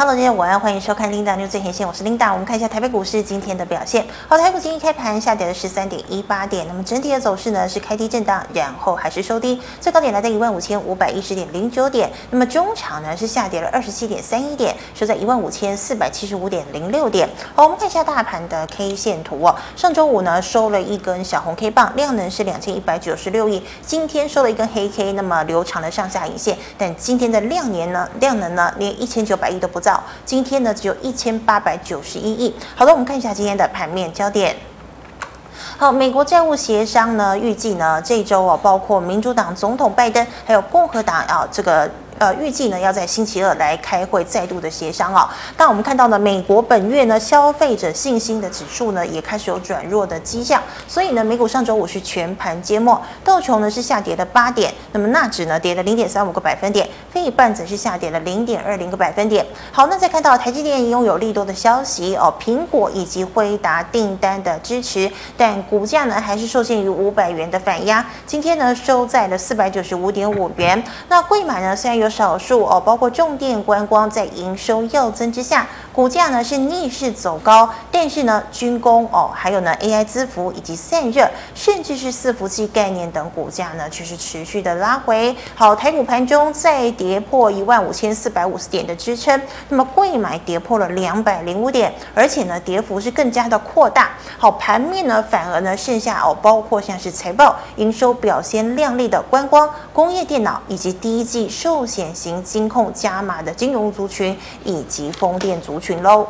Hello，大家晚安，欢迎收看 Linda new 最前线，我是 Linda。我们看一下台北股市今天的表现。好，台股今天开盘下跌了十三点一八点，那么整体的走势呢是开低震荡，然后还是收低，最高点来到一万五千五百一十点零九点。那么中场呢是下跌了二十七点三一点，收在一万五千四百七十五点零六点。好，我们看一下大盘的 K 线图哦。上周五呢收了一根小红 K 棒，量能是两千一百九十六亿。今天收了一根黑 K，那么留长的上下影线，但今天的量年呢量能呢连一千九百亿都不在到，今天呢只有一千八百九十一亿。好的，我们看一下今天的盘面焦点。好，美国债务协商呢，预计呢这周啊，包括民主党总统拜登，还有共和党啊这个。呃，预计呢要在星期二来开会，再度的协商哦。但我们看到呢，美国本月呢消费者信心的指数呢也开始有转弱的迹象，所以呢，美股上周五是全盘皆末，道琼呢是下跌了八点，那么纳指呢跌了零点三五个百分点，费半则是下跌了零点二零个百分点。好，那再看到台积电拥有利多的消息哦，苹果以及辉达订单的支持，但股价呢还是受限于五百元的反压，今天呢收在了四百九十五点五元。那贵买呢虽然有。少数哦，包括重电观光在营收跃增之下，股价呢是逆势走高，但是呢军工哦，还有呢 AI 资服以及散热，甚至是伺服器概念等股价呢却是持续的拉回。好，台股盘中再跌破一万五千四百五十点的支撑，那么柜买跌破了两百零五点，而且呢跌幅是更加的扩大。好，盘面呢反而呢剩下哦，包括像是财报营收表现亮丽的观光、工业电脑以及第一季寿险。型金控加码的金融族群以及风电族群喽。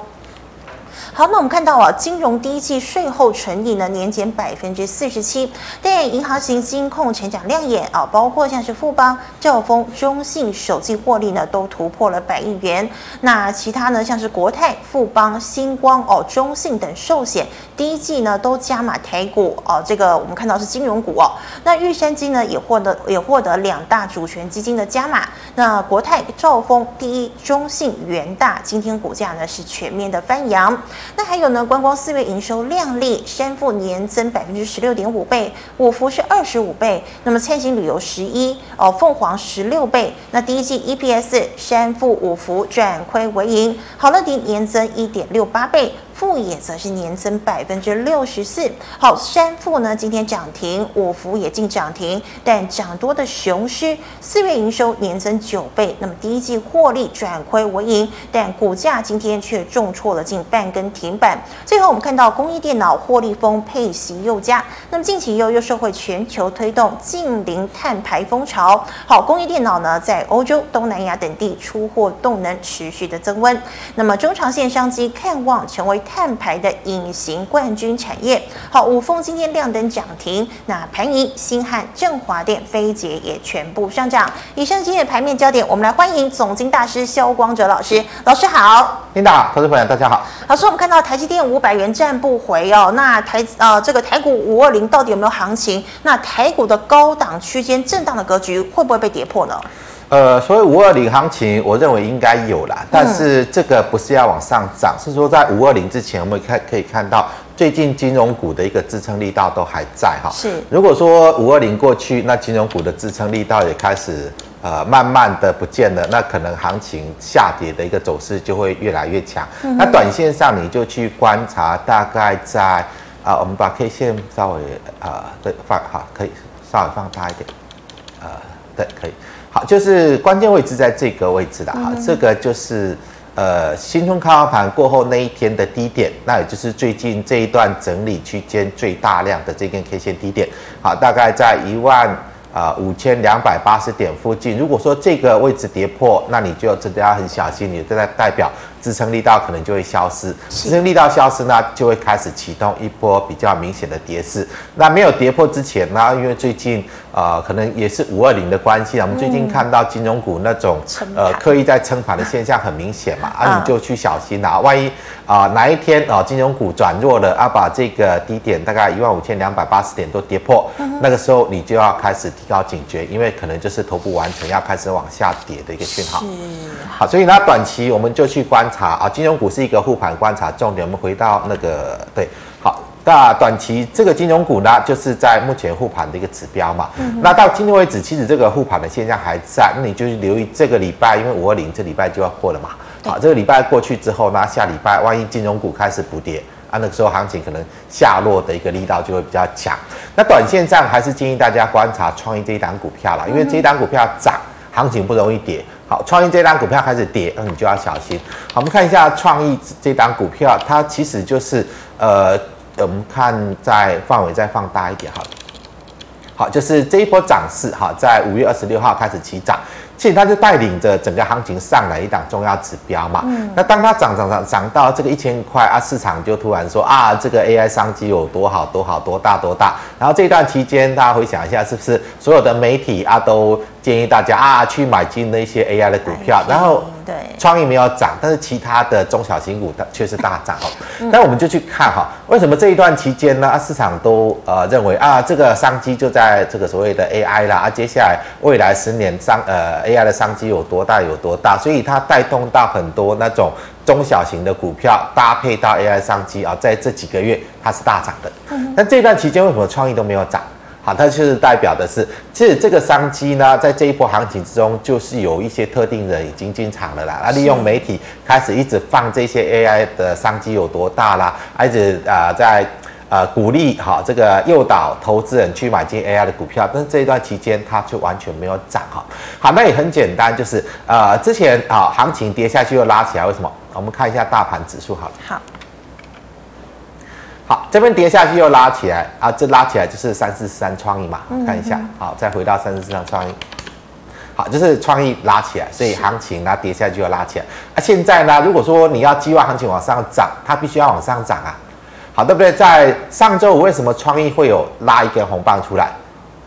好，那我们看到啊，金融第一季税后纯利呢年减百分之四十七，但银行型金控成长亮眼啊，包括像是富邦、兆丰、中信首季获利呢都突破了百亿元。那其他呢，像是国泰、富邦、星光哦、中信等寿险，第一季呢都加码台股哦。这个我们看到是金融股哦。那玉山金呢也获得也获得两大主权基金的加码。那国泰、兆丰、第一、中信、元大今天股价呢是全面的翻扬。那还有呢？观光四月营收亮丽，山富年增百分之十六点五倍，五福是二十五倍，那么灿星旅游十一哦，凤凰十六倍。那第一季 EPS 山富五福转亏为盈，好乐迪年增一点六八倍。富也则是年增百分之六十四。好，山富呢今天涨停，五福也进涨停，但涨多的雄狮四月营收年增九倍，那么第一季获利转亏为盈，但股价今天却重挫了近半根停板。最后我们看到工艺电脑获利丰配息又佳，那么近期又又受惠全球推动近零碳排风潮。好，工艺电脑呢在欧洲、东南亚等地出货动能持续的增温，那么中长线商机看望成为。碳排的隐形冠军产业，好，五峰今天亮灯涨停，那盘仪、新汉、振华电、飞捷也全部上涨。以上今天的盘面焦点，我们来欢迎总经大师萧光哲老师，老师好，领导好，投资朋友大家好。老师，我们看到台积电五百元站不回哦，那台呃这个台股五二零到底有没有行情？那台股的高档区间震荡的格局会不会被跌破呢？呃，所以五二零行情，我认为应该有啦，但是这个不是要往上涨，是说在五二零之前，我们看可以看到最近金融股的一个支撑力道都还在哈。是，如果说五二零过去，那金融股的支撑力道也开始呃慢慢的不见了，那可能行情下跌的一个走势就会越来越强。嗯、那短线上你就去观察，大概在啊、呃，我们把 K 线稍微呃对放好，可以稍微放大一点，呃，对，可以。好，就是关键位置在这个位置的哈，这个就是呃新春开盘过后那一天的低点，那也就是最近这一段整理区间最大量的这根 K 线低点，好，大概在一万啊五千两百八十点附近。如果说这个位置跌破，那你就真的要很小心，你这代代表支撑力道可能就会消失，支撑力道消失呢，就会开始启动一波比较明显的跌势。那没有跌破之前呢，因为最近。呃，可能也是五二零的关系啊。我们最近看到金融股那种、嗯、呃刻意在撑盘的现象很明显嘛，啊，你就去小心啦、啊。万一啊、呃、哪一天啊、呃、金融股转弱了啊，把这个低点大概一万五千两百八十点都跌破、嗯，那个时候你就要开始提高警觉，因为可能就是头部完成要开始往下跌的一个讯号。好，所以呢短期我们就去观察啊，金融股是一个护盘观察重点。我们回到那个对，好。那短期这个金融股呢，就是在目前护盘的一个指标嘛。嗯、那到今天为止，其实这个护盘的现象还在。那你就留意这个礼拜，因为五二零这礼拜就要过了嘛。好，这个礼拜过去之后呢，下礼拜万一金融股开始补跌啊，那个时候行情可能下落的一个力道就会比较强。那短线上还是建议大家观察创意这一档股票啦，因为这一档股票涨，行情不容易跌。好，创意这张股票开始跌，那你就要小心。好，我们看一下创意这张股票，它其实就是呃，我们看在范围再放大一点，好。好，就是这一波涨势，哈，在五月二十六号开始起涨，其实它就带领着整个行情上来一档重要指标嘛。嗯。那当它涨涨涨涨到这个一千块啊，市场就突然说啊，这个 AI 商机有多好多好多大多大。然后这段期间，大家回想一下，是不是所有的媒体啊都建议大家啊去买进那些 AI 的股票，然后。对，创意没有涨，但是其他的中小型股它却是大涨哦。那、嗯、我们就去看哈，为什么这一段期间呢？市场都呃认为啊，这个商机就在这个所谓的 AI 啦啊，接下来未来十年商呃 AI 的商机有多大有多大，所以它带动到很多那种中小型的股票搭配到 AI 商机啊，在这几个月它是大涨的。嗯，但这段期间为什么创意都没有涨？好，它就是代表的是，其实这个商机呢，在这一波行情之中，就是有一些特定人已经进场了啦。那利用媒体开始一直放这些 AI 的商机有多大啦，一直啊、呃、在呃鼓励哈这个诱导投资人去买进 AI 的股票，但是这一段期间它就完全没有涨哈。好，那也很简单，就是呃之前啊行情跌下去又拉起来，为什么？我们看一下大盘指数好了。好。好，这边跌下去又拉起来啊，这拉起来就是三四三创意嘛，看一下。好，再回到三四三创意。好，就是创意拉起来，所以行情呢跌下去又拉起来。啊，现在呢，如果说你要希望行情往上涨，它必须要往上涨啊。好，对不对？在上周五为什么创意会有拉一根红棒出来？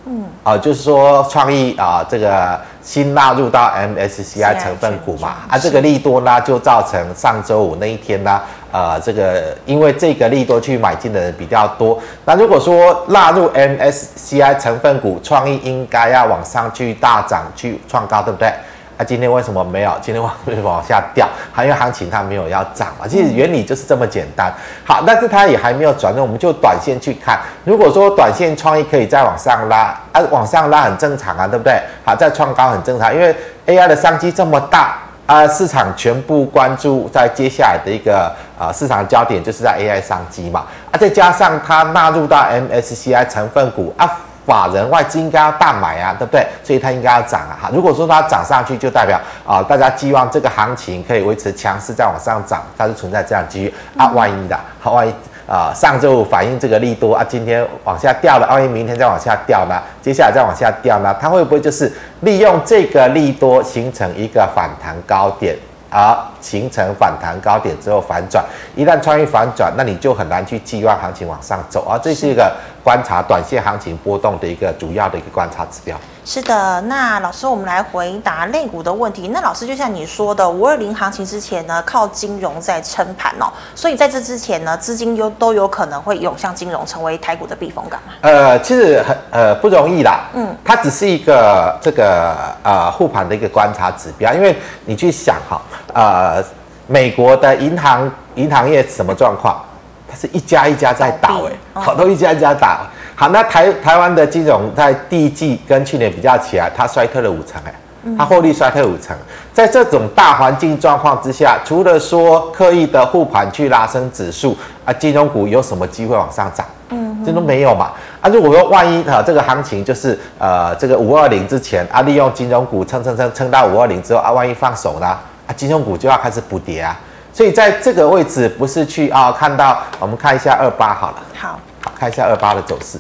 嗯，啊，就是说创意啊，这个新纳入到 MSCI 成分股嘛，啊，这个利多呢就造成上周五那一天呢。呃，这个因为这个利多去买进的人比较多，那如果说纳入 MSCI 成分股，创意应该要往上去大涨去创高，对不对？那、啊、今天为什么没有？今天往为什么往下掉？还因为行情它没有要涨嘛。其实原理就是这么简单。好，但是它也还没有转动，我们就短线去看。如果说短线创意可以再往上拉，啊，往上拉很正常啊，对不对？好，再创高很正常，因为 AI 的商机这么大。啊，市场全部关注在接下来的一个啊市场焦点，就是在 AI 商机嘛。啊，再加上它纳入到 MSCI 成分股啊，法人外资应该要大买啊，对不对？所以它应该要涨啊。哈，如果说它涨上去，就代表啊，大家寄望这个行情可以维持强势再往上涨，它是存在这样机遇啊。万一的，好，万一。啊，上周反映这个利多啊，今天往下掉了，万一明天再往下掉呢？接下来再往下掉呢？它会不会就是利用这个利多形成一个反弹高点，而形成反弹高点之后反转？一旦创意反转，那你就很难去期望行情往上走啊。这是一个观察短线行情波动的一个主要的一个观察指标。是的，那老师，我们来回答类股的问题。那老师，就像你说的，五二零行情之前呢，靠金融在撑盘哦，所以在这之前呢，资金又都有可能会涌向金融，成为台股的避风港嘛？呃，其实很呃不容易啦，嗯，它只是一个这个呃护盘的一个观察指标，因为你去想哈，呃，美国的银行银行业什么状况？它是一家一家在倒哎，好多一家一家打。好，那台台湾的金融在第一季跟去年比较起来，它衰退了五成，哎，它获利衰退五成。在这种大环境状况之下，除了说刻意的护盘去拉升指数啊，金融股有什么机会往上涨？嗯，这都没有嘛。啊，如果说万一啊，这个行情就是呃，这个五二零之前啊，利用金融股撑撑撑撑到五二零之后啊，万一放手呢？啊，金融股就要开始补跌啊。所以在这个位置，不是去啊，看到我们看一下二八好了。好，好，看一下二八的走势。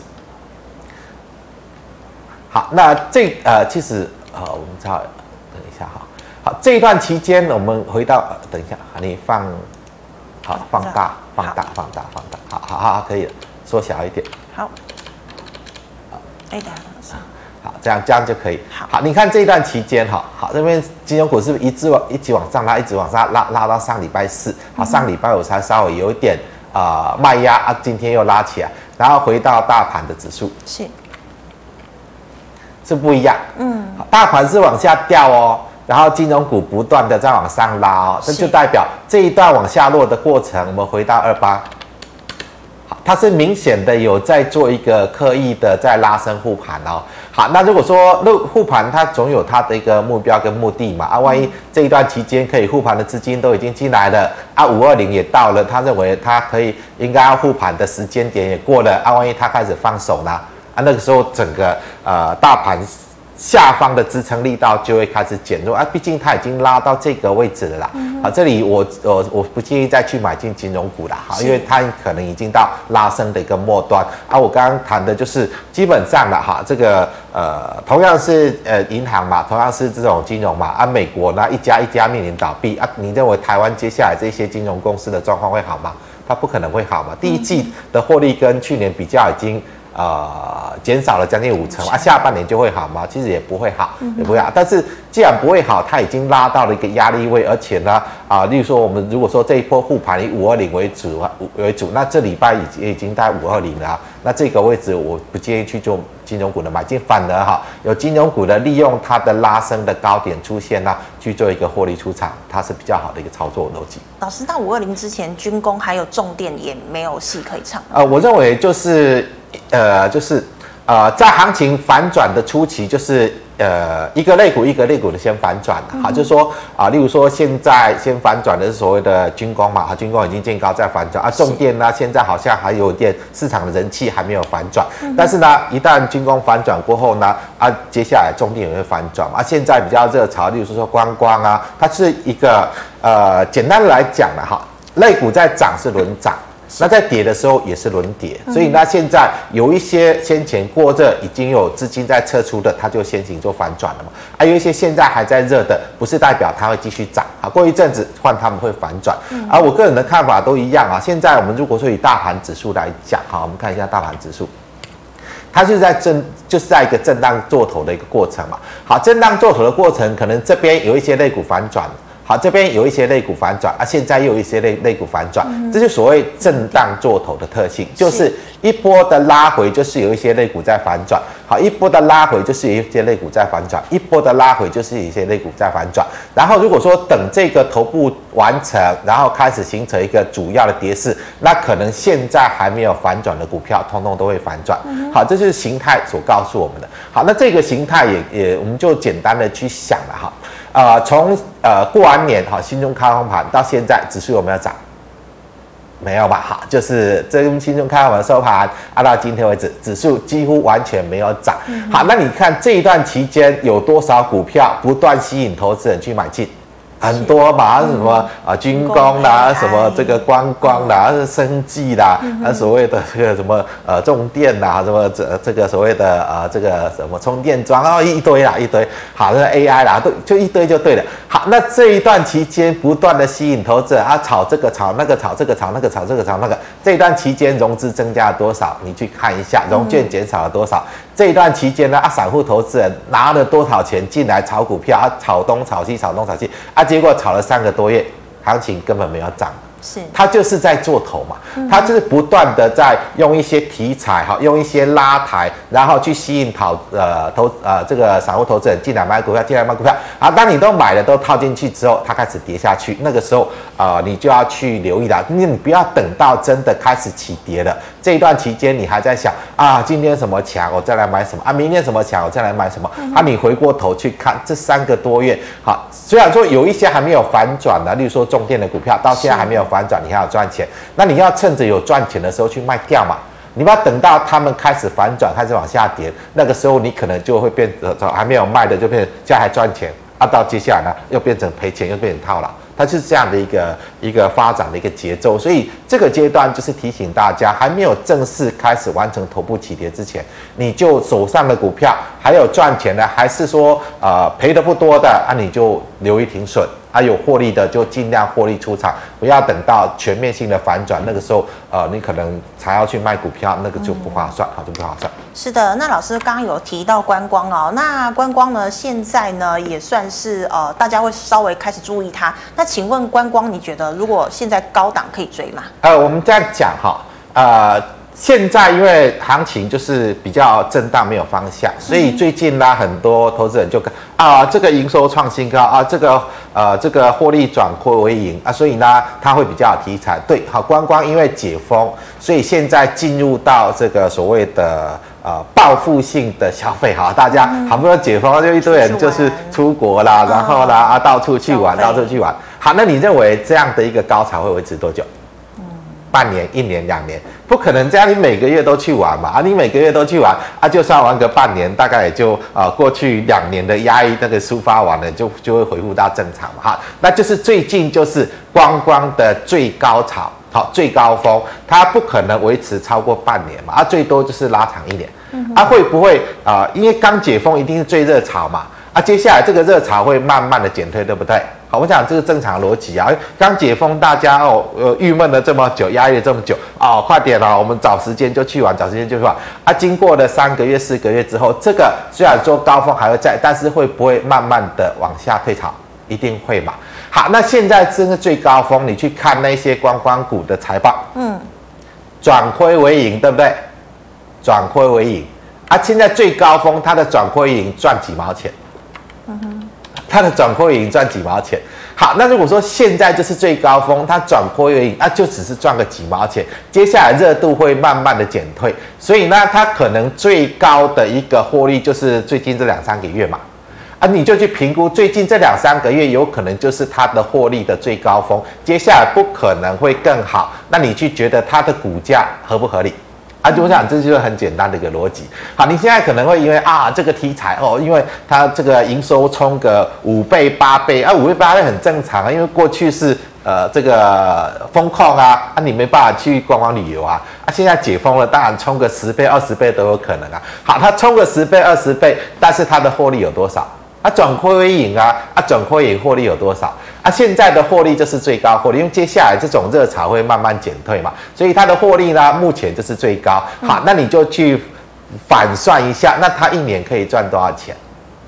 好，那这呃，其实呃，我们再等一下哈。好，这一段期间，我们回到，呃、等一下，你放，好，放大，放大，放大，放大，好好好，可以了，缩小一点。好，好，哎，等下，好，这样这样就可以。好，好，你看这一段期间哈，好，这边金融股是不是一直往一直往上拉，一直往上拉，拉到上礼拜四，好，上礼拜五才稍微有一点啊、呃、卖压啊，今天又拉起来，然后回到大盘的指数是。是不一样，嗯，大盘是往下掉哦，然后金融股不断的在往上拉哦，这就代表这一段往下落的过程，我们回到二八，好，它是明显的有在做一个刻意的在拉升护盘哦。好，那如果说护护盘，它总有它的一个目标跟目的嘛。啊，万一这一段期间可以护盘的资金都已经进来了，啊，五二零也到了，他认为他可以应该要护盘的时间点也过了，啊，万一他开始放手呢？啊，那个时候整个呃大盘。下方的支撑力道就会开始减弱啊，毕竟它已经拉到这个位置了啦。啊，这里我我我不建议再去买进金融股了哈，因为它可能已经到拉升的一个末端啊。我刚刚谈的就是基本上了哈，这个呃同样是呃银行嘛，同样是这种金融嘛啊，美国那一家一家面临倒闭啊，你认为台湾接下来这些金融公司的状况会好吗？它不可能会好嘛。第一季的获利跟去年比较已经。呃，减少了将近五成啊，下半年就会好吗？其实也不会好，也不会好。但是既然不会好，它已经拉到了一个压力位，而且呢，啊、呃，例如说我们如果说这一波护盘以五二零为主啊为主，那这礼拜已经已经在五二零了，那这个位置我不建议去做金融股的买进，反而哈有金融股的利用它的拉升的高点出现呢，去做一个获利出场，它是比较好的一个操作逻辑。老师，到五二零之前，军工还有重电也没有戏可以唱。呃，我认为就是。呃，就是，呃，在行情反转的初期，就是呃，一个类股一个类股的先反转，哈、嗯，就是说啊，例如说现在先反转的是所谓的军工嘛，哈，军工已经见高再反转，啊，重电呢，现在好像还有点市场的人气还没有反转，嗯、但是呢，一旦军工反转过后呢，啊，接下来重电也会反转，啊，现在比较热潮，例如说说观光啊，它是一个呃，简单的来讲了哈，类股在涨是轮涨。那在跌的时候也是轮跌，所以那现在有一些先前过热已经有资金在撤出的，它就先行做反转了嘛。还有一些现在还在热的，不是代表它会继续涨啊。过一阵子换他们会反转。而我个人的看法都一样啊。现在我们如果说以大盘指数来讲，哈，我们看一下大盘指数，它就是在震，就是在一个震荡做头的一个过程嘛。好，震荡做头的过程，可能这边有一些类股反转。好，这边有一些肋骨反转啊，现在又有一些类类股反转，嗯、这就所谓震荡做头的特性，就是一波的拉回，就是有一些肋骨在反转。好，一波的拉回就是有一些肋骨在反转，一波的拉回就是有一些肋骨在反转。然后如果说等这个头部完成，然后开始形成一个主要的跌势，那可能现在还没有反转的股票，通通都会反转。好，这就是形态所告诉我们的。好，那这个形态也也，我们就简单的去想了哈。呃，从呃过完年哈，新中开红盘到现在，指数有没有涨？没有吧？哈，就是这跟新中开红盘收盘，按，到今天为止，指数几乎完全没有涨。好，那你看这一段期间有多少股票不断吸引投资人去买进？很多嘛，什么啊军工啦，什么这个观光啦，生计啦，啊所谓的这个什么呃重电啦，什么这这个所谓的啊这个什么充电桩啊一堆啦一堆，好，那 AI 啦都就一堆就对了。好，那这一段期间不断的吸引投资者，啊炒这个炒那个炒这个炒那个炒这个炒那个，这一段期间融资增加了多少？你去看一下，融券减少了多少？这一段期间呢，啊散户投资人拿了多少钱进来炒股票？啊炒东炒西炒东炒西啊。结果炒了三个多月，行情根本没有涨。是，他就是在做头嘛，他就是不断的在用一些题材哈，用一些拉抬，然后去吸引投呃投呃这个散户投资人进来买股票，进来买股票。啊，当你都买了都套进去之后，它开始跌下去，那个时候啊、呃，你就要去留意了，因为你不要等到真的开始起跌了，这一段期间你还在想啊，今天什么强，我再来买什么啊，明天什么强，我再来买什么啊，你回过头去看这三个多月，好，虽然说有一些还没有反转的，例如说重电的股票到现在还没有。反转，你还要赚钱，那你要趁着有赚钱的时候去卖掉嘛。你不要等到他们开始反转，开始往下跌，那个时候你可能就会变成还没有卖的就变成现在还赚钱啊，到接下来呢又变成赔钱，又变成套牢，它就是这样的一个一个发展的一个节奏。所以这个阶段就是提醒大家，还没有正式开始完成头部起跌之前，你就手上的股票还有赚钱的，还是说呃赔的不多的啊，你就留一停损。还有获利的就尽量获利出场，不要等到全面性的反转，那个时候，呃，你可能才要去卖股票，那个就不划算，好，就不划算。是的，那老师刚刚有提到观光哦，那观光呢，现在呢也算是呃，大家会稍微开始注意它。那请问观光，你觉得如果现在高档可以追吗？呃，我们这样讲哈，呃。现在因为行情就是比较震荡，没有方向，所以最近呢，很多投资人就看啊，这个营收创新高啊，这个呃，这个获利转亏为盈啊，所以呢，它会比较有题材。对，好，观光因为解封，所以现在进入到这个所谓的呃报复性的消费，哈，大家好不容易解封，就一堆人就是出国啦，然后啦啊，到处去玩，到处去玩。好，那你认为这样的一个高潮会维持多久？半年、一年、两年，不可能这样。你每个月都去玩嘛？啊，你每个月都去玩啊，就算玩个半年，大概也就啊、呃，过去两年的压抑那个抒发完了，就就会恢复到正常嘛。哈，那就是最近就是观光的最高潮，好，最高峰，它不可能维持超过半年嘛，啊，最多就是拉长一年。啊，会不会啊、因为刚解封一定是最热潮嘛。啊，接下来这个热潮会慢慢的减退，对不对？好，我讲这个正常逻辑啊。刚解封，大家哦，呃，郁闷了这么久，压抑了这么久，哦，快点了，我们找时间就去玩，找时间就去玩。啊，经过了三个月、四个月之后，这个虽然说高峰还会在，但是会不会慢慢的往下退潮？一定会嘛。好，那现在真的最高峰，你去看那些观光股的财报，嗯，转亏为盈，对不对？转亏为盈啊，现在最高峰，它的转亏为盈赚几毛钱？嗯哼，它的转亏盈赚几毛钱？好，那如果说现在就是最高峰，它转亏为盈，那就只是赚个几毛钱。接下来热度会慢慢的减退，所以呢，它可能最高的一个获利就是最近这两三个月嘛。啊，你就去评估最近这两三个月有可能就是它的获利的最高峰，接下来不可能会更好。那你去觉得它的股价合不合理？啊，就我想这就是很简单的一个逻辑。好，你现在可能会因为啊这个题材哦，因为它这个营收冲个五倍八倍啊，五倍八倍很正常啊，因为过去是呃这个封控啊，啊你没办法去观光旅游啊，啊现在解封了，当然冲个十倍二十倍都有可能啊。好，它冲个十倍二十倍，但是它的获利有多少？啊转亏为盈啊，啊转亏为盈获利有多少？啊，现在的获利就是最高获利，因为接下来这种热潮会慢慢减退嘛，所以它的获利呢，目前就是最高。好，那你就去反算一下，那它一年可以赚多少钱？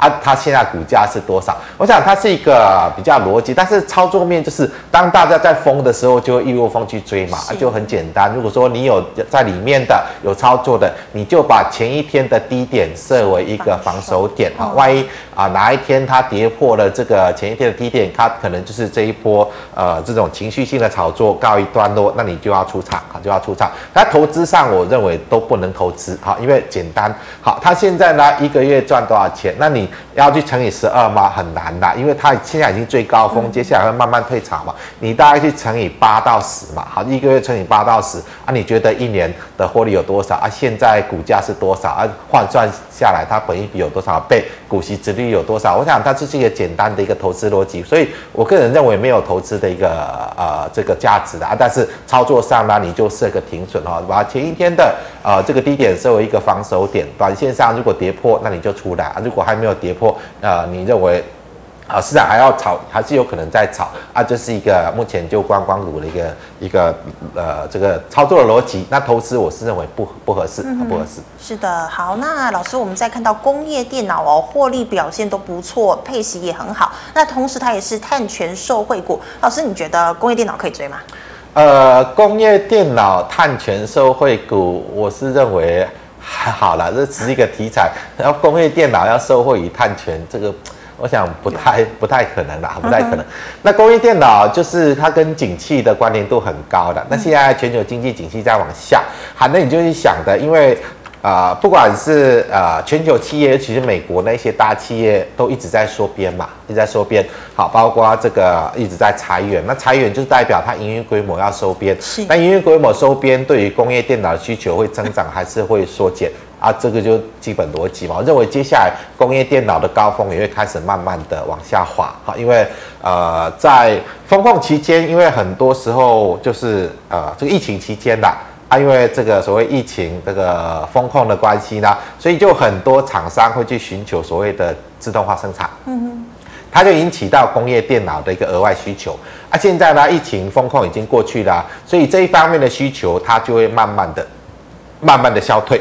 啊，它现在股价是多少？我想它是一个比较逻辑，但是操作面就是当大家在疯的时候，就会一窝蜂去追嘛，就很简单。如果说你有在里面的有操作的，你就把前一天的低点设为一个防守点啊，万一啊哪一天它跌破了这个前一天的低点，它可能就是这一波呃这种情绪性的炒作告一段落，那你就要出场啊，就要出场。它投资上我认为都不能投资啊，因为简单好，它现在呢一个月赚多少钱？那你。要去乘以十二吗？很难的，因为它现在已经最高峰，接下来会慢慢退潮嘛。你大概去乘以八到十嘛，好，一个月乘以八到十啊，你觉得一年的获利有多少啊？现在股价是多少啊？换算下来，它本益比有多少倍？股息殖利率有多少？我想它这是一个简单的一个投资逻辑，所以我个人认为没有投资的一个呃这个价值的啊。但是操作上呢，你就设个停损哈，把前一天的呃这个低点设为一个防守点，短线上如果跌破，那你就出来啊。如果还没有跌破，呃，你认为？啊，市场还要炒，还是有可能在炒啊？这是一个目前就观光股的一个一个呃这个操作的逻辑。那投资我是认为不不合适，嗯、不合适。是的，好，那老师，我们再看到工业电脑哦，获利表现都不错，配息也很好。那同时它也是碳权受惠股。老师，你觉得工业电脑可以追吗？呃，工业电脑碳权受惠股，我是认为还好啦，这只是一个题材。然后工业电脑要受惠于碳权这个。我想不太不太可能啦，不太可能。那工业电脑就是它跟景气的关联度很高的。那现在全球经济景气在往下，好，那你就去想的，因为啊、呃，不管是啊、呃、全球企业，尤其是美国那些大企业，都一直在缩编嘛，一直在缩编。好，包括这个一直在裁员，那裁员就是代表它营运规模要收编。是。那营运规模收编，对于工业电脑的需求会增长还是会缩减？啊，这个就基本逻辑嘛。我认为接下来工业电脑的高峰也会开始慢慢的往下滑，哈，因为呃，在风控期间，因为很多时候就是呃这个疫情期间啦，啊，因为这个所谓疫情这个风控的关系呢，所以就很多厂商会去寻求所谓的自动化生产，嗯哼，它就引起到工业电脑的一个额外需求。啊，现在呢，疫情风控已经过去了，所以这一方面的需求它就会慢慢的、慢慢的消退。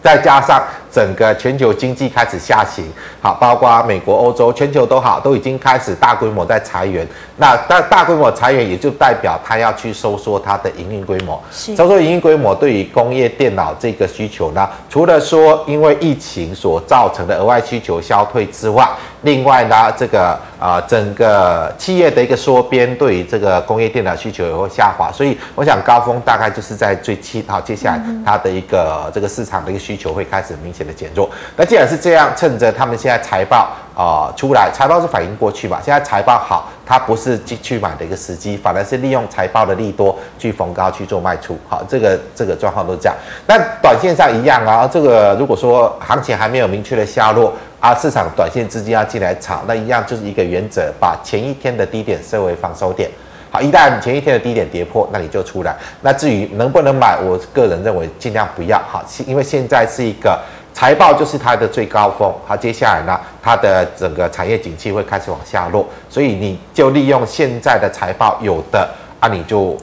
再加上整个全球经济开始下行，好，包括美国、欧洲、全球都好，都已经开始大规模在裁员。那大大规模裁员也就代表它要去收缩它的营运规模，收缩营运规模对于工业电脑这个需求呢，除了说因为疫情所造成的额外需求消退之外，另外呢，这个啊、呃、整个企业的一个缩编对于这个工业电脑需求也会下滑，所以我想高峰大概就是在最七号，接下来它的一个这个市场的一个需求会开始明显的减弱。那既然是这样，趁着他们现在财报啊、出来，财报是反映过去吧，现在财报好，它不是进去买的一个时机，反而是利用财报的利多去逢高去做卖出。好，这个这个状况都是这样。那短线上一样啊，这个如果说行情还没有明确的下落。啊，市场短线资金要进来炒，那一样就是一个原则，把前一天的低点设为防守点。好，一旦前一天的低点跌破，那你就出来。那至于能不能买，我个人认为尽量不要。好，因为现在是一个财报就是它的最高峰。好，接下来呢，它的整个产业景气会开始往下落，所以你就利用现在的财报有的啊，你就。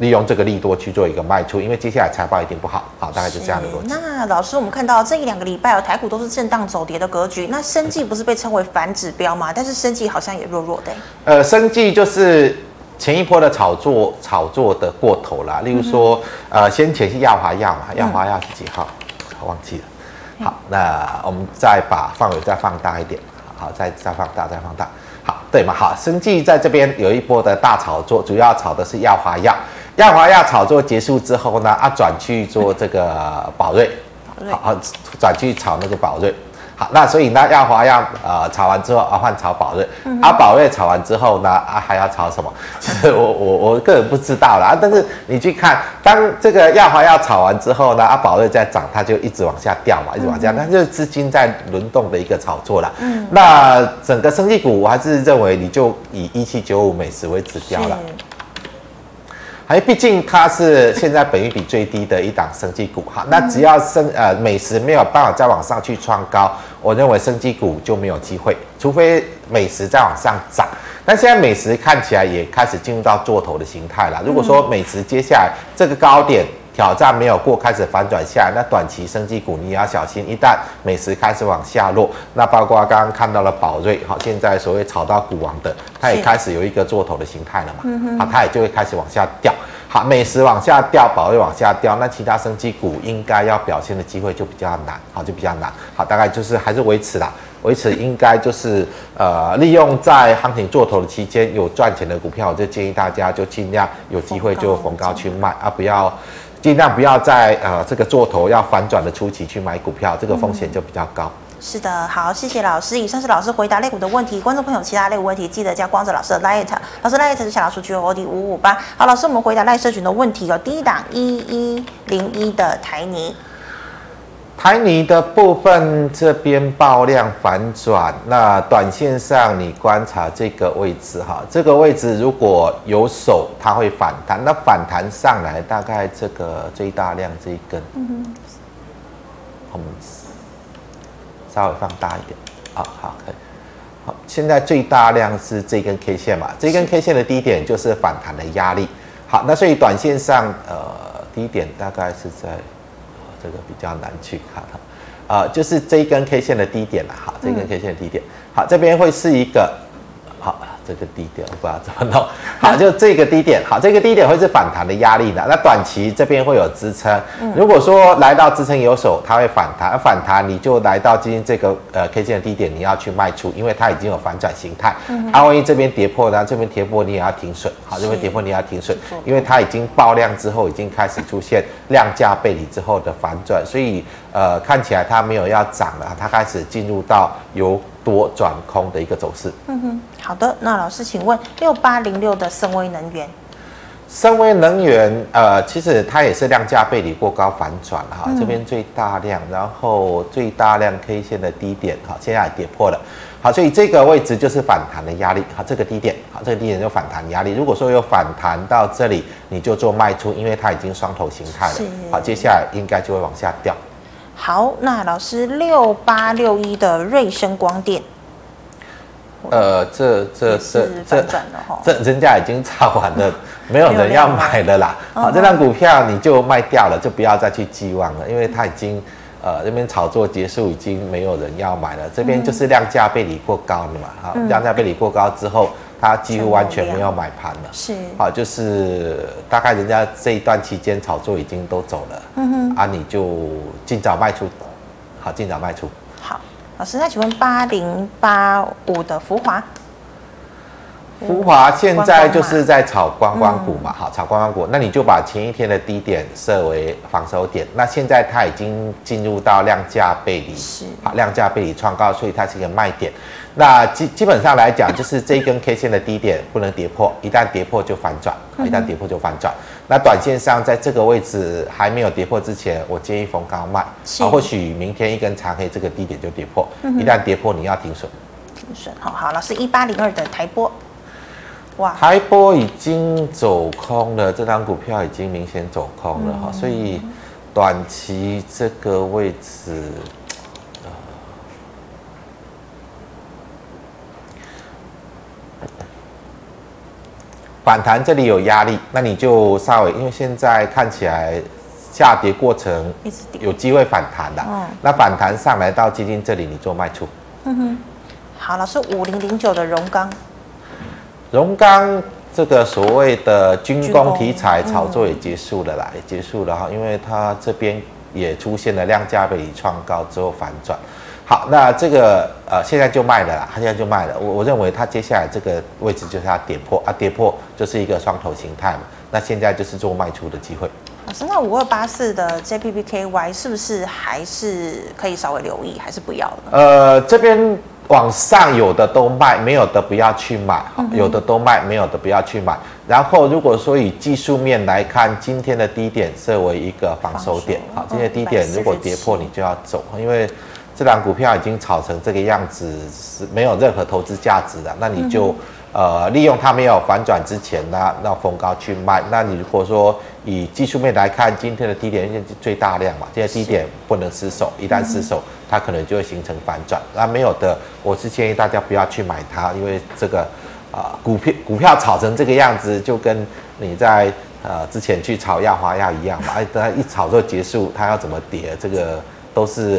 利用这个利多去做一个卖出，因为接下来财报一定不好，好，大概就这样的逻辑。那老师，我们看到这一两个礼拜哦，台股都是震荡走跌的格局。那生计不是被称为反指标吗？但是生计好像也弱弱的。呃，生计就是前一波的炒作，炒作的过头了。例如说，嗯、呃，先前是药华药嘛，药华药是几号？我忘记了。好，那我们再把范围再放大一点，好，再再放大，再放大。好，对嘛？好，生计在这边有一波的大炒作，主要炒的是亚华药。药华药炒作结束之后呢，啊，转去做这个宝瑞，好，转去炒那个宝瑞，好，那所以呢，亚华要呃炒完之后啊，换炒宝瑞，啊，宝瑞炒完之后呢，啊，还要炒什么？其 实我我我个人不知道啦，但是你去看，当这个亚华要炒完之后呢，啊，宝瑞在涨，它就一直往下掉嘛，一直往下，那就是资金在轮动的一个炒作啦。嗯，那整个生技股，我还是认为你就以一七九五美食为指标了。哎，毕竟它是现在本益比最低的一档生技股哈，那只要生呃美食没有办法再往上去创高，我认为生技股就没有机会，除非美食再往上涨。但现在美食看起来也开始进入到做头的形态了。如果说美食接下来这个高点，挑战没有过，开始反转下来，那短期生技股你也要小心。一旦美食开始往下落，那包括刚刚看到了宝瑞，好，现在所谓炒到股王的，它也开始有一个做头的形态了嘛，好，它也就会开始往下掉。好，美食往下掉，宝瑞往下掉，那其他生技股应该要表现的机会就比较难，好，就比较难。好，大概就是还是维持啦，维持应该就是呃，利用在行情做头的期间有赚钱的股票，我就建议大家就尽量有机会就逢高去卖啊，不要。尽量不要在呃这个做头要反转的初期去买股票，这个风险就比较高。是的，好，谢谢老师。以上是老师回答类股的问题，观众朋友其他类股问题记得加光泽老师的 light，老师 light 是小老鼠 G O D 五五八。好，老师，我们回答赖社群的问题有第一档一一零一的台泥。台泥的部分这边爆量反转，那短线上你观察这个位置哈，这个位置如果有手，它会反弹。那反弹上来大概这个最大量这一根，嗯哼，我们稍微放大一点，好好可以。好，现在最大量是这根 K 线嘛，这根 K 线的低点就是反弹的压力。好，那所以短线上呃低点大概是在。这个比较难去看哈，啊、呃，就是这一根 K 线的低点了，哈，这根 K 线的低点，好，这边会是一个，好。这个低点我不知道怎么弄，好，就这个低点，好，这个低点会是反弹的压力的，那短期这边会有支撑，如果说来到支撑有手，它会反弹，反弹你就来到今天这个呃 K 线的低点，你要去卖出，因为它已经有反转形态，它万一这边跌破，然后这边跌破你也要停损，好，这边跌破你也要停损，因为它已经爆量之后，已经开始出现量价背离之后的反转，所以呃看起来它没有要涨了，它开始进入到由多转空的一个走势。嗯哼。好的，那老师，请问六八零六的深威能源，深威能源，呃，其实它也是量价背离过高反转哈，嗯、这边最大量，然后最大量 K 线的低点，哈，现在也跌破了，好，所以这个位置就是反弹的压力，好，这个低点，好，这个低点就反弹压力，如果说有反弹到这里，你就做卖出，因为它已经双头形态了，好，接下来应该就会往下掉。好，那老师六八六一的瑞声光电。呃，这这这这这人家已经炒完了，没有人要买了啦。好，这张股票你就卖掉了，就不要再去寄望了，因为它已经呃，这边炒作结束，已经没有人要买了。这边就是量价背离过高了嘛，好、嗯，量价背离过高之后，它几乎完全没有买盘了。是，好，就是大概人家这一段期间炒作已经都走了，嗯哼，啊，你就尽早卖出，好，尽早卖出。好，老师，那请问八零八五的福华？福华现在就是在炒观光股嘛，好，炒观光股，那你就把前一天的低点设为防守点。那现在它已经进入到量价背离，是好，量价背离创高，所以它是一个卖点。那基基本上来讲，就是这一根 K 线的低点不能跌破，一旦跌破就反转，一旦跌破就反转。那短线上在这个位置还没有跌破之前，我建议逢高卖，啊，或许明天一根长黑这个低点就跌破，一旦跌破你要停损，停损。好好，老师一八零二的台玻。台波已经走空了，这张股票已经明显走空了哈，嗯、所以短期这个位置，呃、反弹这里有压力，那你就稍微，因为现在看起来下跌过程有机会反弹的，嗯、那反弹上来到基金这里，你做卖出。嗯哼，好，老师五零零九的荣刚。荣钢这个所谓的军工题材炒作也结束了啦，嗯、也结束了哈，因为它这边也出现了量价背离创高之后反转。好，那这个呃现在就卖了啦，它现在就卖了。我我认为它接下来这个位置就是它跌破啊，跌破就是一个双头形态嘛。那现在就是做卖出的机会。老师，那五二八四的 JPPKY 是不是还是可以稍微留意，还是不要了？呃，这边。往上有的都卖，没有的不要去买。有的都卖，没有的不要去买。然后如果说以技术面来看，今天的低点设为一个防守点。好，今天的低点如果跌破，你就要走，因为这档股票已经炒成这个样子，是没有任何投资价值的。那你就。呃，利用它没有反转之前呢，那逢高去卖。那你如果说以技术面来看，今天的低点最大量嘛，这些低点不能失守，一旦失守，它可能就会形成反转。那没有的，我是建议大家不要去买它，因为这个啊、呃，股票股票炒成这个样子，就跟你在呃之前去炒亚华亚一样嘛，哎，等它一炒就结束，它要怎么跌，这个都是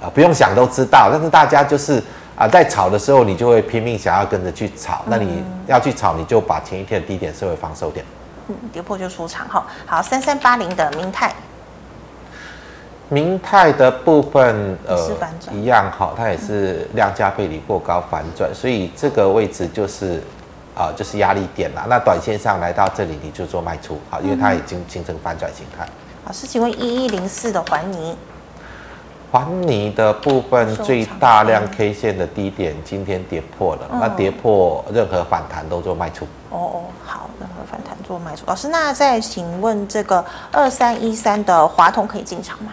啊、呃、不用想都知道。但是大家就是。啊，在炒的时候，你就会拼命想要跟着去炒。那你要去炒，你就把前一天的低点设为防守点。嗯，跌破就出场哈。好，三三八零的明泰，明泰的部分呃一样好，它也是量价背离过高反转，所以这个位置就是啊、呃、就是压力点啦。那短线上来到这里，你就做卖出啊，因为它已经形成反转形态。老师，请问一一零四的环泥。环泥的部分最大量 K 线的低点今天跌破了，那跌破任何反弹都做卖出。哦哦，好，任何反弹做卖出。老师，那再请问这个二三一三的华通可以进场吗？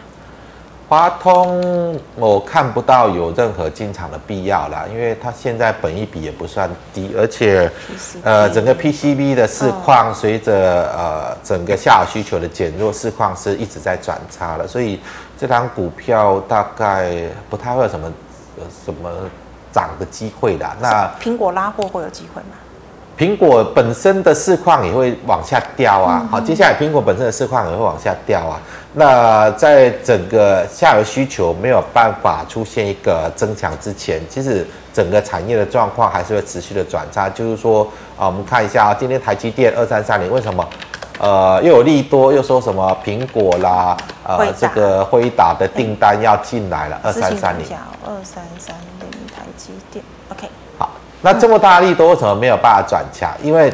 华通我看不到有任何进场的必要啦，因为它现在本益比也不算低，而且呃整个 PCB 的市况随着呃整个下游需求的减弱，市况是一直在转差了，所以这张股票大概不太会有什么呃什么涨的机会啦。那苹果拉货会有机会吗？苹果本身的市况也会往下掉啊，好，接下来苹果本身的市况也会往下掉啊。那在整个下游需求没有办法出现一个增强之前，其实整个产业的状况还是会持续的转差。就是说啊，我们看一下啊，今天台积电二三三零为什么呃又有利多，又说什么苹果啦，呃这个辉达的订单要进来了，二三三零，二三三零台积电，OK。那这么大的利多为什么没有办法转强？因为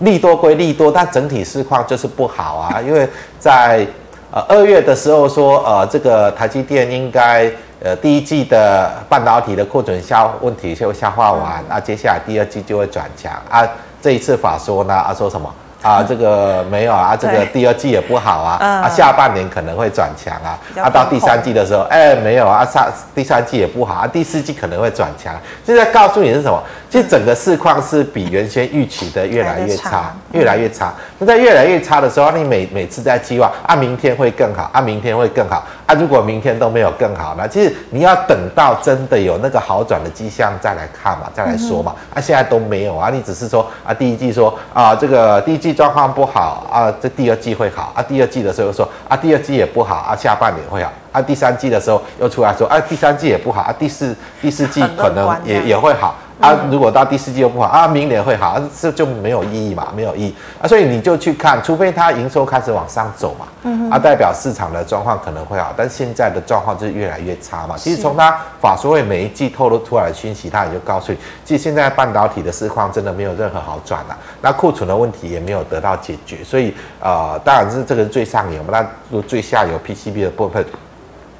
利多归利多，但整体市况就是不好啊。因为在呃二月的时候说，呃这个台积电应该呃第一季的半导体的库存消问题就消化完，那接下来第二季就会转强啊。这一次法说呢啊说什么？啊，这个没有啊，这个第二季也不好啊，啊，下半年可能会转强啊，啊，到第三季的时候，哎，没有啊，上第三季也不好啊，第四季可能会转强，现在告诉你是什么？其实整个市况是比原先预期的越来越差，越来越差。那在越来越差的时候，你每每次在期望啊，明天会更好，啊，明天会更好，啊，如果明天都没有更好，那其实你要等到真的有那个好转的迹象再来看嘛，再来说嘛，啊，现在都没有啊，你只是说啊，第一季说啊，这个第一季。状况不好啊，这第二季会好啊。第二季的时候说啊，第二季也不好啊，下半年会好啊，第三季的时候又出来说，啊，第三季也不好啊，第四第四季可能也也会好。啊，如果到第四季又不好啊，明年会好，这就没有意义嘛，没有意义啊，所以你就去看，除非它营收开始往上走嘛，嗯，啊，代表市场的状况可能会好，但现在的状况就是越来越差嘛。其实从它法说会每一季透露出来的讯息，它也就告诉你，其实现在半导体的市况真的没有任何好转了，那库存的问题也没有得到解决，所以呃，当然是这个是最上游嘛，那如最下游 PCB 的部分，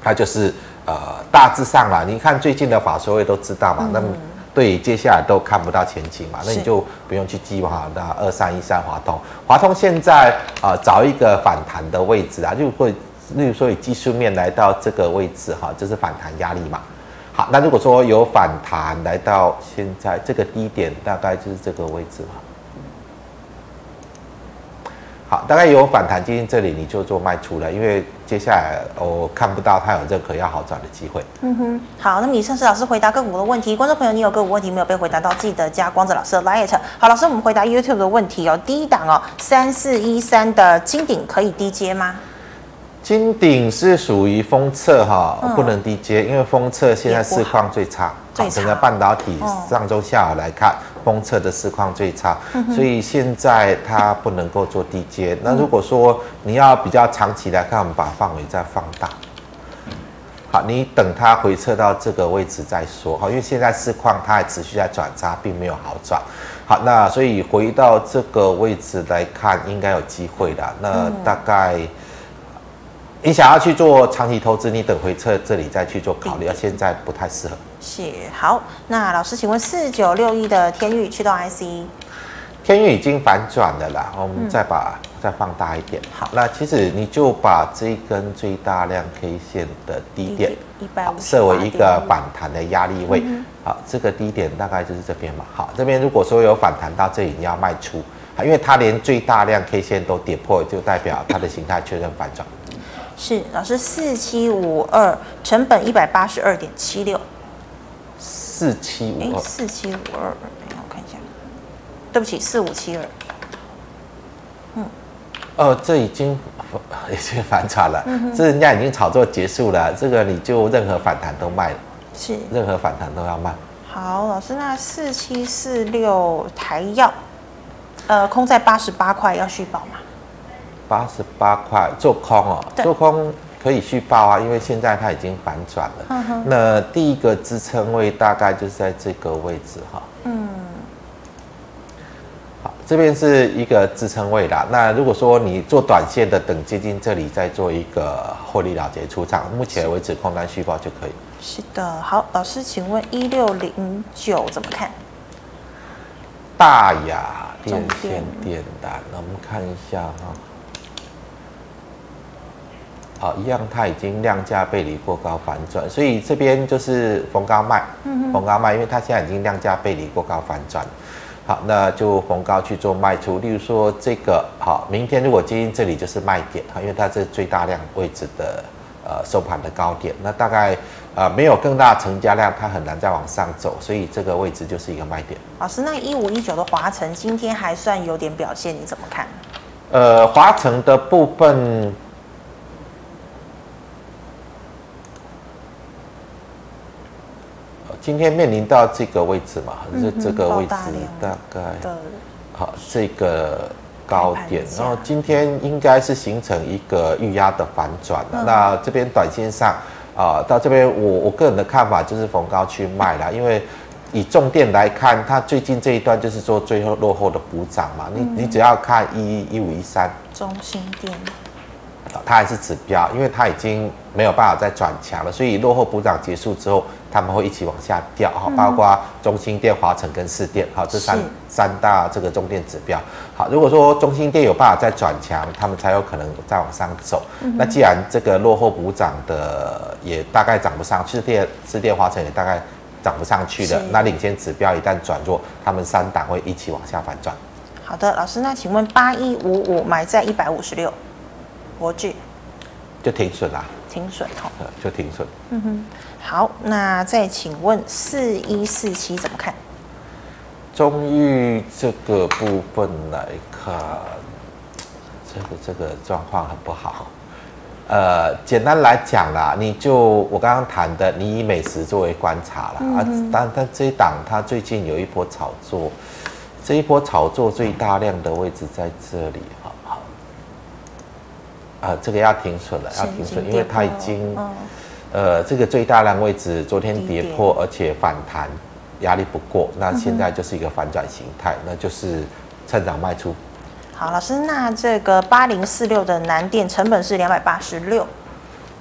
它就是呃大致上啦，你看最近的法说会都知道嘛，那么。对，接下来都看不到前景嘛，那你就不用去计划那二三一三华通，华通现在啊、呃、找一个反弹的位置啊，就会例如说以技术面来到这个位置哈，这是反弹压力嘛。好，那如果说有反弹来到现在这个低点，大概就是这个位置嘛。好，大概有反弹今天这里，你就做卖出了，因为接下来我看不到它有任何要好转的机会。嗯哼，好，那么以上是老师回答个股的问题，观众朋友，你有个股问题没有被回答到，记得加光子老师的 LINE。好，老师，我们回答 YouTube 的问题哦。第一档哦，三四一三的金鼎可以低接吗？金鼎是属于封测哈，不能低接，因为封测现在市况最差，最差整个半导体上周下午来看。封测的市况最差，所以现在它不能够做低阶。那如果说你要比较长期来看，我们把范围再放大。好，你等它回撤到这个位置再说。好，因为现在市况它还持续在转差，并没有好转。好，那所以回到这个位置来看，应该有机会的。那大概。你想要去做长期投资，你等回撤这里再去做考虑，而现在不太适合。是，好，那老师，请问四九六一的天域驱动 IC，天域已经反转了啦，我们再把、嗯、再放大一点。好，那其实你就把这一根最大量 K 线的低点设为一个反弹的压力位。嗯、好，这个低点大概就是这边嘛。好，这边如果说有反弹到这里，你要卖出，因为它连最大量 K 线都跌破，就代表它的形态确认反转。是老师，四七五二成本一百八十二点七六，四七五二，四七五二，等我看一下，对不起，四五七二，嗯，哦，这已经已经反转了，嗯、这人家已经炒作结束了，这个你就任何反弹都卖了，是，任何反弹都要卖。好，老师，那四七四六台药，呃，空在八十八块，要续保吗？八十八块做空哦，做空可以续报啊，因为现在它已经反转了。那第一个支撑位大概就是在这个位置哈。嗯。好，这边是一个支撑位啦。那如果说你做短线的，等接近这里再做一个获利了结出场，目前为止空单续报就可以。是的，好，老师，请问一六零九怎么看？大亚电线电缆，那我们看一下哈。好，一样，它已经量价背离过高反转，所以这边就是逢高卖，逢高卖，因为它现在已经量价背离过高反转。好，那就逢高去做卖出。例如说这个，好，明天如果接近这里就是卖点，哈，因为它是最大量位置的呃收盘的高点，那大概呃没有更大成交量，它很难再往上走，所以这个位置就是一个卖点。老师，那一五一九的华城今天还算有点表现，你怎么看？呃，华城的部分。今天面临到这个位置嘛，是这个位置大概好这个高点，然后今天应该是形成一个预压的反转了。嗯、那这边短线上啊，到这边我我个人的看法就是逢高去卖了，因为以重电来看，它最近这一段就是做最后落后的补涨嘛。你你只要看一一五一三中心电，它还是指标，因为它已经没有办法再转强了，所以落后补涨结束之后。他们会一起往下掉哈，包括中兴电、华城跟市电，好，这三三大这个中电指标。好，如果说中兴电有办法再转强，他们才有可能再往上走。嗯、那既然这个落后补涨的也大概涨不上去，士电、市电、华城也大概涨不上去的，那领先指标一旦转弱，他们三档会一起往下反转。好的，老师，那请问八一五五买在一百五十六，国巨就停损啦。停损哈，就停损。嗯哼，好，那再请问四一四七怎么看？中裕这个部分来看，这个这个状况很不好。呃，简单来讲啦，你就我刚刚谈的，你以美食作为观察啦、嗯、啊。但但这一档它最近有一波炒作，这一波炒作最大量的位置在这里，好好。啊，这个要停损了，要停损，因为它已经，嗯、呃，这个最大量位置昨天跌破，而且反弹压力不过，那现在就是一个反转形态，嗯、那就是趁涨卖出。好，老师，那这个八零四六的南电成本是两百八十六。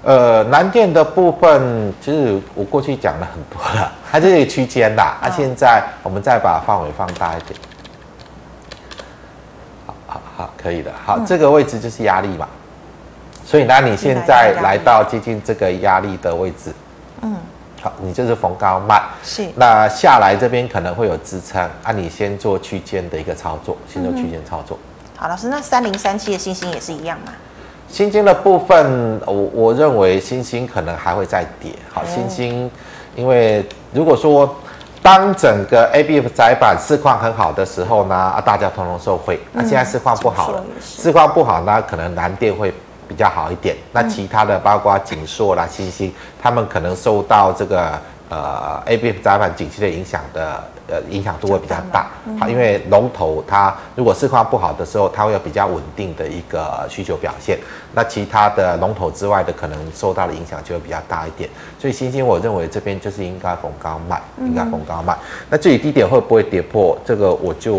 呃，南电的部分，其实我过去讲了很多了，它这个区间啦。啊、现在我们再把范围放大一点。好好好，可以的。好，嗯、这个位置就是压力嘛。所以那，你现在来到接近这个压力的位置，嗯，好，你就是逢高卖。是。那下来这边可能会有支撑，啊，你先做区间的一个操作，先做区间操作。嗯好，老师，那三零三七的星星也是一样吗？星星的部分，我我认为星星可能还会再跌。好，星星，因为如果说当整个 ABF 窄板市况很好的时候呢，啊，大家通通受惠。那、嗯啊、现在市况不好了，市况不好呢，可能南电会比较好一点。那其他的包括景硕啦、星星，他们可能受到这个呃 ABF 载板景气的影响的。呃，影响度会比较大，好，因为龙头它如果市况不好的时候，它会有比较稳定的一个需求表现。那其他的龙头之外的，可能受到的影响就会比较大一点。所以星星，我认为这边就是应该逢高卖，应该逢高卖。那至于低点会不会跌破，这个我就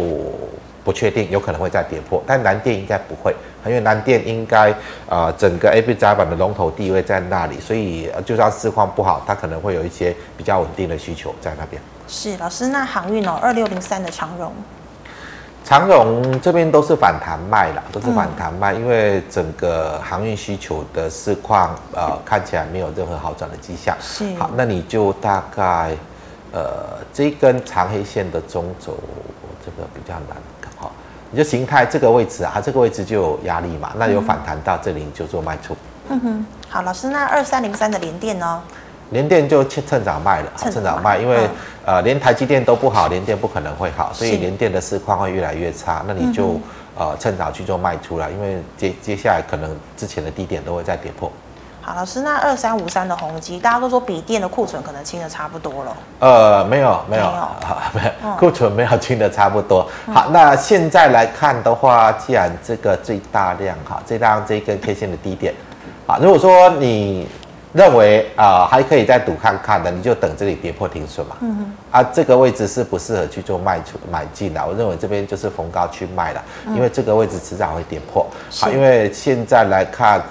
不确定，有可能会再跌破。但南电应该不会，因为南电应该呃整个 ABF 载板的龙头地位在那里，所以就算市况不好，它可能会有一些比较稳定的需求在那边。是老师，那航运哦，二六零三的长荣，长荣这边都是反弹卖了，都是反弹卖，嗯、因为整个航运需求的市况呃看起来没有任何好转的迹象。是，好，那你就大概呃这一根长黑线的中轴，这个比较难你就形态这个位置啊，这个位置就有压力嘛，那有反弹到这里你就做卖出。嗯哼，好，老师，那二三零三的联电呢？联电就趁趁早卖了，趁早卖，因为、嗯、呃连台积电都不好，联电不可能会好，所以联电的市况会越来越差。那你就、嗯、呃趁早去做卖出了，因为接接下来可能之前的低点都会再跌破。好，老师，那二三五三的宏基，大家都说笔电的库存可能清的差不多了。呃，没有没有，好没有 库存没有清的差不多。嗯、好，那现在来看的话，既然这个最大量哈，最大量这一根 K 线的低点，啊，如果说你。认为啊、呃、还可以再赌看看的，你就等这里跌破停损嘛。嗯哼。啊，这个位置是不适合去做卖出买进的。我认为这边就是逢高去卖了，因为这个位置迟早会跌破。好，因为现在来看，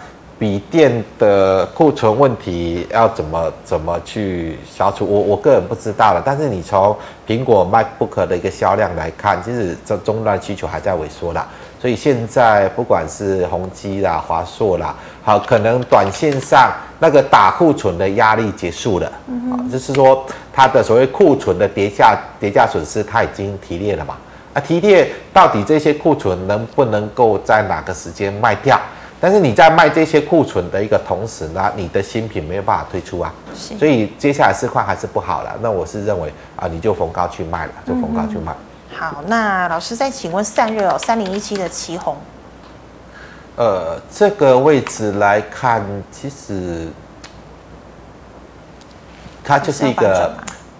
笔电的库存问题要怎么怎么去消除，我我个人不知道了。但是你从苹果 MacBook 的一个销量来看，其实这终端需求还在萎缩啦。所以现在不管是宏基啦、华硕啦，好，可能短线上那个打库存的压力结束了，嗯哼，就是说它的所谓库存的叠价叠价损失它已经提列了嘛，啊，提列到底这些库存能不能够在哪个时间卖掉？但是你在卖这些库存的一个同时呢，你的新品没有办法推出啊，所以接下来市况还是不好了。那我是认为啊，你就逢高去卖了，就逢高去卖。嗯。好，那老师再请问散热哦，三零一七的旗红，呃，这个位置来看，其实它就是一个，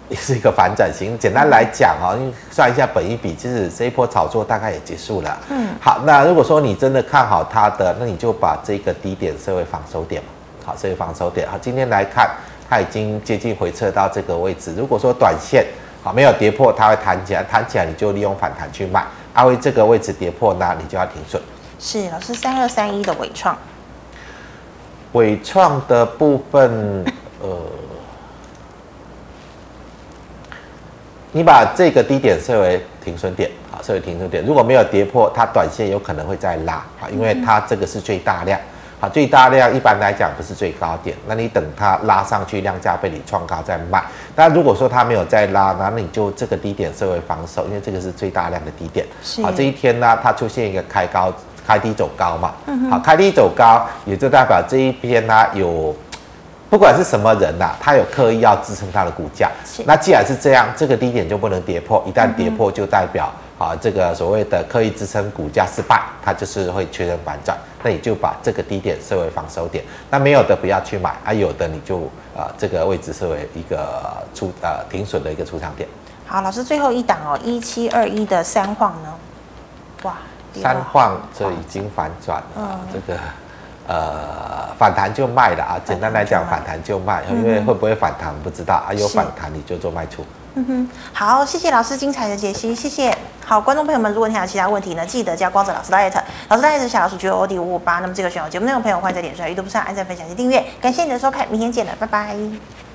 也是一个反转型。简单来讲啊、哦，因为算一下本一比，其实这一波炒作大概也结束了。嗯，好，那如果说你真的看好它的，那你就把这个低点设为防守点嘛。好，设为防守点。好，今天来看，它已经接近回撤到这个位置。如果说短线。好，没有跌破，它会弹起来，弹起来你就利用反弹去卖。阿威这个位置跌破，那你就要停损。是，老师三二三一的伟创，伟创的部分，呃，你把这个低点设为停损点，好，设为停损点。如果没有跌破，它短线有可能会再拉，啊，因为它这个是最大量。啊，最大量一般来讲不是最高点，那你等它拉上去，量价被你创高再卖。但如果说它没有再拉，那你就这个低点设为防守，因为这个是最大量的低点。是好，这一天呢，它出现一个开高、开低走高嘛。嗯。好，开低走高，也就代表这一边呢有，不管是什么人呐、啊，他有刻意要支撑它的股价。那既然是这样，这个低点就不能跌破，一旦跌破就代表。啊，这个所谓的刻意支撑股价失败，它就是会确认反转，那你就把这个低点设为防守点。那没有的不要去买，啊有的你就啊这个位置设为一个出呃停损的一个出场点。好，老师最后一档哦，一七二一的三晃呢？哇，三晃这已经反转了，嗯、这个呃反弹就卖了啊。简单来讲，反弹就卖，因为会不会反弹不知道啊，有反弹你就做卖出。嗯哼，好，谢谢老师精彩的解析，谢谢。好，观众朋友们，如果你还有其他问题呢，记得加光泽老师的艾特，老师的艾特小老鼠 G O D 五五八。那么这个选有节目内容朋友，欢迎在脸书、YouTube 上按赞、分享及订阅。感谢你的收看，明天见了，拜拜。